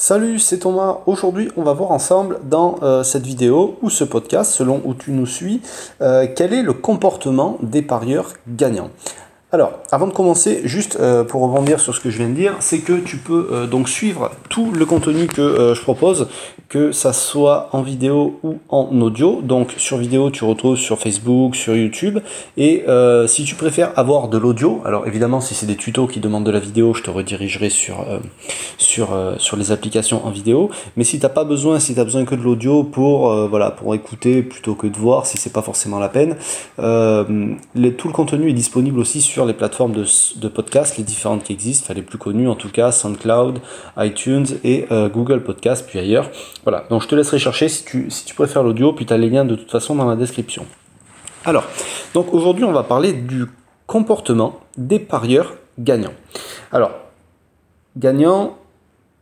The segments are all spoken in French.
Salut, c'est Thomas. Aujourd'hui, on va voir ensemble dans euh, cette vidéo ou ce podcast, selon où tu nous suis, euh, quel est le comportement des parieurs gagnants. Alors, avant de commencer, juste euh, pour rebondir sur ce que je viens de dire, c'est que tu peux euh, donc suivre tout le contenu que euh, je propose, que ça soit en vidéo ou en audio. Donc sur vidéo, tu retrouves sur Facebook, sur YouTube. Et si tu préfères avoir de l'audio, alors évidemment, si c'est des tutos qui demandent de la vidéo, je te redirigerai sur, les applications en vidéo. Mais si tu n'as pas besoin, si tu as besoin que de l'audio pour, voilà, pour écouter plutôt que de voir, si c'est pas forcément la peine, tout le contenu est disponible aussi sur les plateformes de, de podcast, les différentes qui existent, les plus connues en tout cas, SoundCloud, iTunes et euh, Google Podcast, puis ailleurs. Voilà, donc je te laisserai chercher si tu, si tu préfères l'audio, puis tu as les liens de toute façon dans la description. Alors, donc aujourd'hui on va parler du comportement des parieurs gagnants. Alors, gagnant,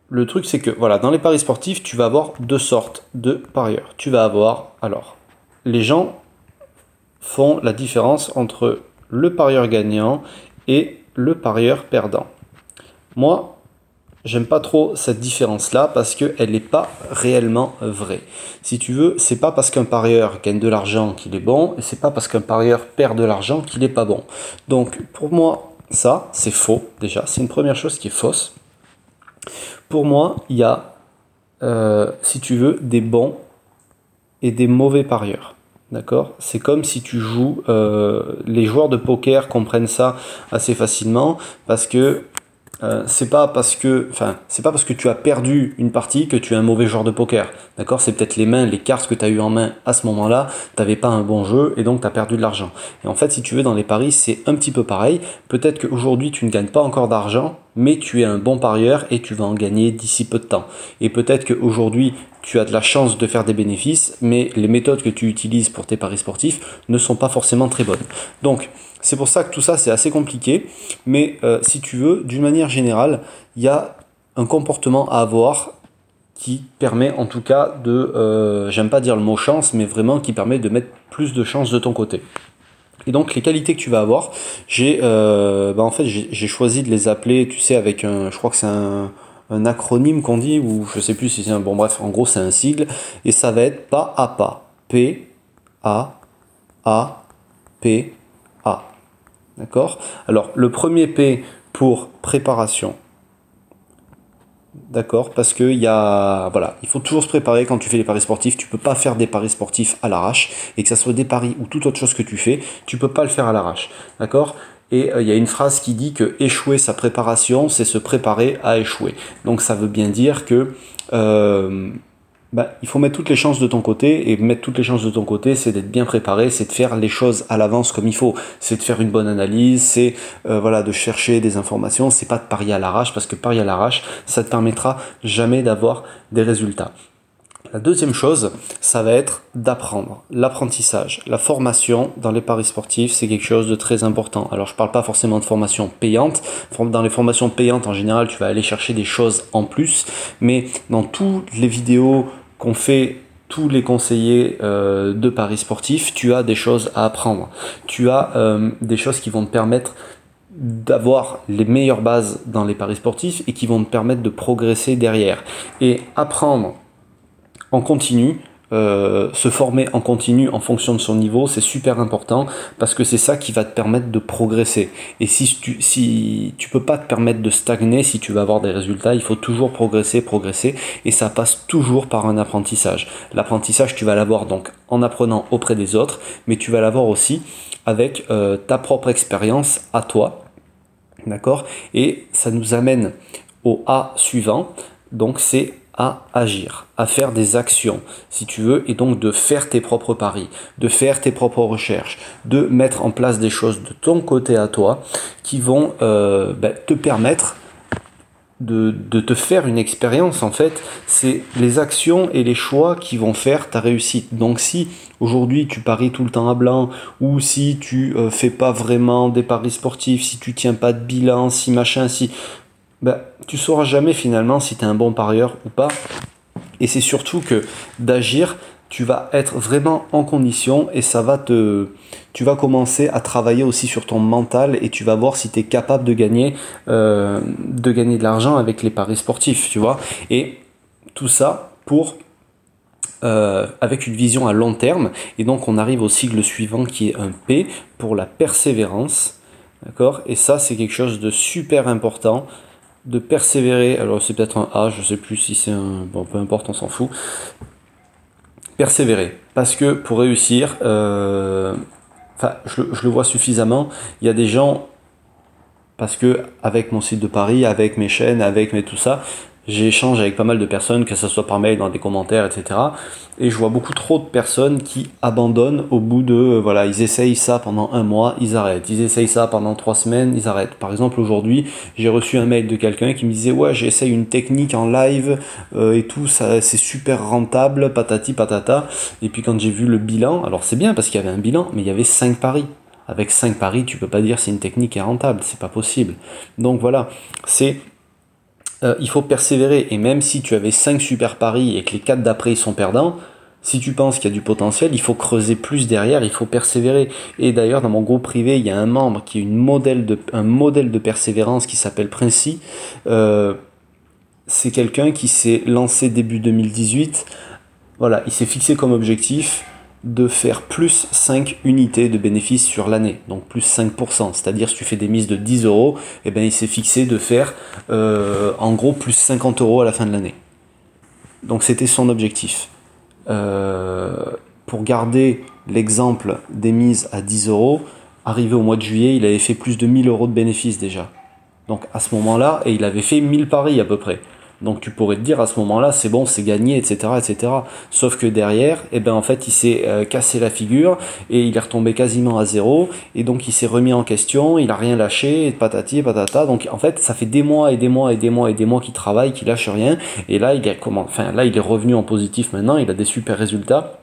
le truc c'est que voilà, dans les paris sportifs, tu vas avoir deux sortes de parieurs. Tu vas avoir, alors, les gens font la différence entre le parieur gagnant et le parieur perdant. Moi, j'aime pas trop cette différence-là parce qu'elle n'est pas réellement vraie. Si tu veux, c'est pas parce qu'un parieur gagne de l'argent qu'il est bon, et c'est pas parce qu'un parieur perd de l'argent qu'il n'est pas bon. Donc, pour moi, ça, c'est faux, déjà. C'est une première chose qui est fausse. Pour moi, il y a, euh, si tu veux, des bons et des mauvais parieurs. D'accord? C'est comme si tu joues. Euh, les joueurs de poker comprennent ça assez facilement parce que euh, c'est pas parce que, enfin, c'est pas parce que tu as perdu une partie que tu es un mauvais joueur de poker. D'accord? C'est peut-être les mains, les cartes que tu as eu en main à ce moment-là, t'avais pas un bon jeu et donc tu as perdu de l'argent. Et en fait, si tu veux, dans les paris, c'est un petit peu pareil. Peut-être qu'aujourd'hui, tu ne gagnes pas encore d'argent, mais tu es un bon parieur et tu vas en gagner d'ici peu de temps. Et peut-être qu'aujourd'hui, tu as de la chance de faire des bénéfices, mais les méthodes que tu utilises pour tes paris sportifs ne sont pas forcément très bonnes. Donc, c'est pour ça que tout ça, c'est assez compliqué. Mais euh, si tu veux, d'une manière générale, il y a un comportement à avoir qui permet en tout cas de, euh, j'aime pas dire le mot chance, mais vraiment qui permet de mettre plus de chance de ton côté. Et donc les qualités que tu vas avoir, j'ai, euh, bah, en fait, j'ai choisi de les appeler, tu sais, avec un, je crois que c'est un, un acronyme qu'on dit, ou je sais plus si c'est un, bon bref, en gros c'est un sigle, et ça va être pas à pas. P, A, A, P. D'accord? Alors le premier P pour préparation. D'accord? Parce que y a, voilà, il faut toujours se préparer quand tu fais les paris sportifs. Tu peux pas faire des paris sportifs à l'arrache. Et que ça soit des paris ou toute autre chose que tu fais, tu peux pas le faire à l'arrache. D'accord? Et euh, il y a une phrase qui dit que échouer sa préparation, c'est se préparer à échouer. Donc ça veut bien dire que euh, bah, il faut mettre toutes les chances de ton côté, et mettre toutes les chances de ton côté, c'est d'être bien préparé, c'est de faire les choses à l'avance comme il faut, c'est de faire une bonne analyse, c'est euh, voilà de chercher des informations, c'est pas de parier à l'arrache, parce que parier à l'arrache, ça te permettra jamais d'avoir des résultats. La deuxième chose, ça va être d'apprendre. L'apprentissage, la formation dans les paris sportifs, c'est quelque chose de très important. Alors je parle pas forcément de formation payante. Dans les formations payantes, en général, tu vas aller chercher des choses en plus. Mais dans toutes les vidéos qu'on fait tous les conseillers euh, de paris sportifs, tu as des choses à apprendre. Tu as euh, des choses qui vont te permettre d'avoir les meilleures bases dans les paris sportifs et qui vont te permettre de progresser derrière. Et apprendre en continu, euh, se former en continu en fonction de son niveau, c'est super important parce que c'est ça qui va te permettre de progresser. Et si tu, si tu peux pas te permettre de stagner, si tu veux avoir des résultats, il faut toujours progresser, progresser et ça passe toujours par un apprentissage. L'apprentissage, tu vas l'avoir donc en apprenant auprès des autres, mais tu vas l'avoir aussi avec euh, ta propre expérience à toi. D'accord? Et ça nous amène au A suivant. Donc c'est à agir, à faire des actions, si tu veux, et donc de faire tes propres paris, de faire tes propres recherches, de mettre en place des choses de ton côté à toi qui vont euh, ben, te permettre de, te faire une expérience en fait, c'est les actions et les choix qui vont faire ta réussite. Donc si aujourd'hui tu paries tout le temps à blanc ou si tu euh, fais pas vraiment des paris sportifs, si tu tiens pas de bilan, si machin, si bah, tu sauras jamais finalement si tu es un bon parieur ou pas. Et c'est surtout que d'agir, tu vas être vraiment en condition et ça va te tu vas commencer à travailler aussi sur ton mental et tu vas voir si tu es capable de gagner euh, de gagner de l'argent avec les paris sportifs tu vois et Tout ça pour euh, avec une vision à long terme. Et donc on arrive au sigle suivant qui est un P pour la persévérance. D'accord? Et ça, c'est quelque chose de super important de persévérer. Alors c'est peut-être un A, je sais plus si c'est un. Bon, peu importe, on s'en fout. Persévérer. Parce que pour réussir, euh, je, je, le vois suffisamment, il y a des gens, parce que avec mon site de Paris, avec mes chaînes, avec mes tout ça, j'échange avec pas mal de personnes, que ce soit par mail, dans des commentaires, etc. Et je vois beaucoup trop de personnes qui abandonnent au bout de, euh, voilà, ils essayent ça pendant un mois, ils arrêtent. Ils essayent ça pendant trois semaines, ils arrêtent. Par exemple, aujourd'hui, j'ai reçu un mail de quelqu'un qui me disait, ouais, j'essaye une technique en live euh, et tout, ça, c'est super rentable, patati patata. Et puis quand j'ai vu le bilan, alors c'est bien parce qu'il y avait un bilan, mais il y avait cinq paris. Avec cinq paris, tu peux pas dire si une technique est rentable, c'est pas possible. Donc voilà, c'est euh, il faut persévérer. Et même si tu avais 5 super paris et que les 4 d'après sont perdants, si tu penses qu'il y a du potentiel, il faut creuser plus derrière, il faut persévérer. Et d'ailleurs, dans mon groupe privé, il y a un membre qui est un modèle de persévérance qui s'appelle Princi. Euh, c'est quelqu'un qui s'est lancé début 2018. Voilà, il s'est fixé comme objectif de faire plus 5 unités de bénéfices sur l'année, donc plus 5%. C'est-à-dire si tu fais des mises de 10 euros, eh ben, il s'est fixé de faire euh, en gros plus 50 euros à la fin de l'année. Donc c'était son objectif. Euh, pour garder l'exemple des mises à 10 euros, arrivé au mois de juillet, il avait fait plus de 1000 euros de bénéfices déjà. Donc à ce moment-là, et il avait fait 1000 paris à peu près. Donc tu pourrais te dire à ce moment-là, c'est bon, c'est gagné, etc., etc. Sauf que derrière, eh ben en fait, il s'est euh, cassé la figure et il est retombé quasiment à zéro. Et donc il s'est remis en question, il a rien lâché, et patati, patata. Donc en fait, ça fait des mois et des mois et des mois et des mois qu'il travaille, qu'il lâche rien. Et là, il est comment, là, il est revenu en positif maintenant. Il a des super résultats.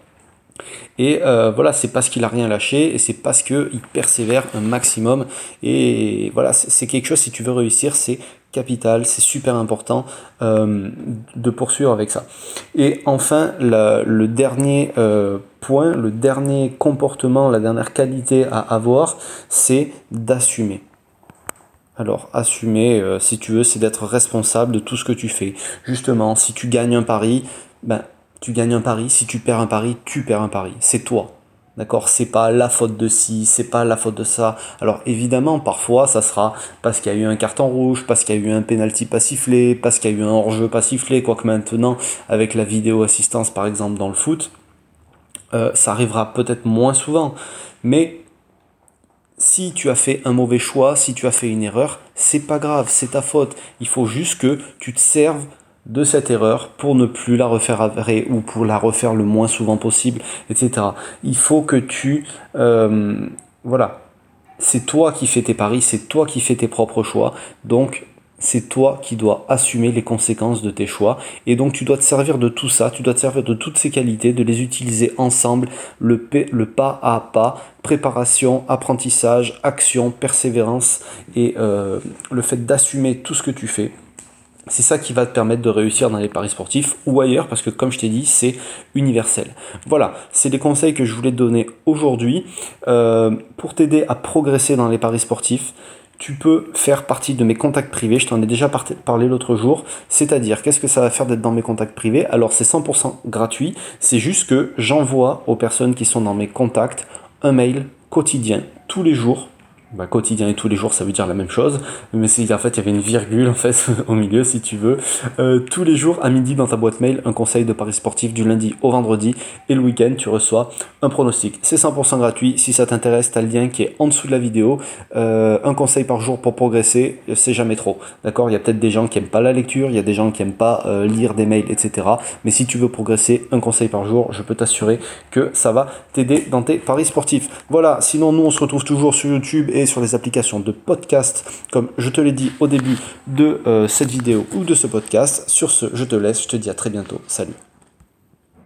Et euh, voilà, c'est parce qu'il a rien lâché et c'est parce qu'il persévère un maximum. Et voilà, c'est quelque chose, si tu veux réussir, c'est capital, c'est super important euh, de poursuivre avec ça. Et enfin, le dernier euh, point, le dernier comportement, la dernière qualité à avoir, c'est d'assumer. Alors, assumer, si tu veux, c'est d'être responsable de tout ce que tu fais. Justement, si tu gagnes un pari, ben, tu gagnes un pari, si tu perds un pari, tu perds un pari. C'est toi. D'accord C'est pas la faute de ci, c'est pas la faute de ça. Alors évidemment, parfois, ça sera parce qu'il y a eu un carton rouge, parce qu'il y a eu un penalty pas sifflé, parce qu'il y a eu un hors-jeu pas sifflé, quoique maintenant, avec la vidéo assistance par exemple dans le foot, euh, ça arrivera peut-être moins souvent. Mais si tu as fait un mauvais choix, si tu as fait une erreur, c'est pas grave, c'est ta faute. Il faut juste que tu te serves de cette erreur pour ne plus la refaire ou pour la refaire le moins souvent possible, etc. Il faut que tu... Euh, voilà. C'est toi qui fais tes paris, c'est toi qui fais tes propres choix. Donc, c'est toi qui dois assumer les conséquences de tes choix. Et donc, tu dois te servir de tout ça, tu dois te servir de toutes ces qualités, de les utiliser ensemble, le, le pas à pas, préparation, apprentissage, action, persévérance et euh, le fait d'assumer tout ce que tu fais c'est ça qui va te permettre de réussir dans les paris sportifs ou ailleurs parce que comme je t'ai dit c'est universel. Voilà, c'est les conseils que je voulais te donner aujourd'hui euh, pour t'aider à progresser dans les paris sportifs. Tu peux faire partie de mes contacts privés, je t'en ai déjà parlé l'autre jour, c'est-à-dire qu'est-ce que ça va faire d'être dans mes contacts privés? Alors c'est 100% gratuit, c'est juste que j'envoie aux personnes qui sont dans mes contacts un mail quotidien tous les jours bah, quotidien et tous les jours, ça veut dire la même chose. Mais c'est en fait, il y avait une virgule en fait au milieu, si tu veux. Euh, tous les jours à midi dans ta boîte mail, un conseil de paris sportif du lundi au vendredi et le week-end, tu reçois un pronostic. C'est 100% gratuit. Si ça t'intéresse, tu as le lien qui est en dessous de la vidéo. Euh, un conseil par jour pour progresser, c'est jamais trop. D'accord? Il y a peut-être des gens qui aiment pas la lecture, il y a des gens qui aiment pas euh, lire des mails, etc. Mais si tu veux progresser, un conseil par jour, je peux t'assurer que ça va t'aider dans tes paris sportifs. Voilà. Sinon, nous, on se retrouve toujours sur YouTube sur les applications de podcast, comme je te l'ai dit au début de euh, cette vidéo ou de ce podcast. Sur ce, je te laisse, je te dis à très bientôt. Salut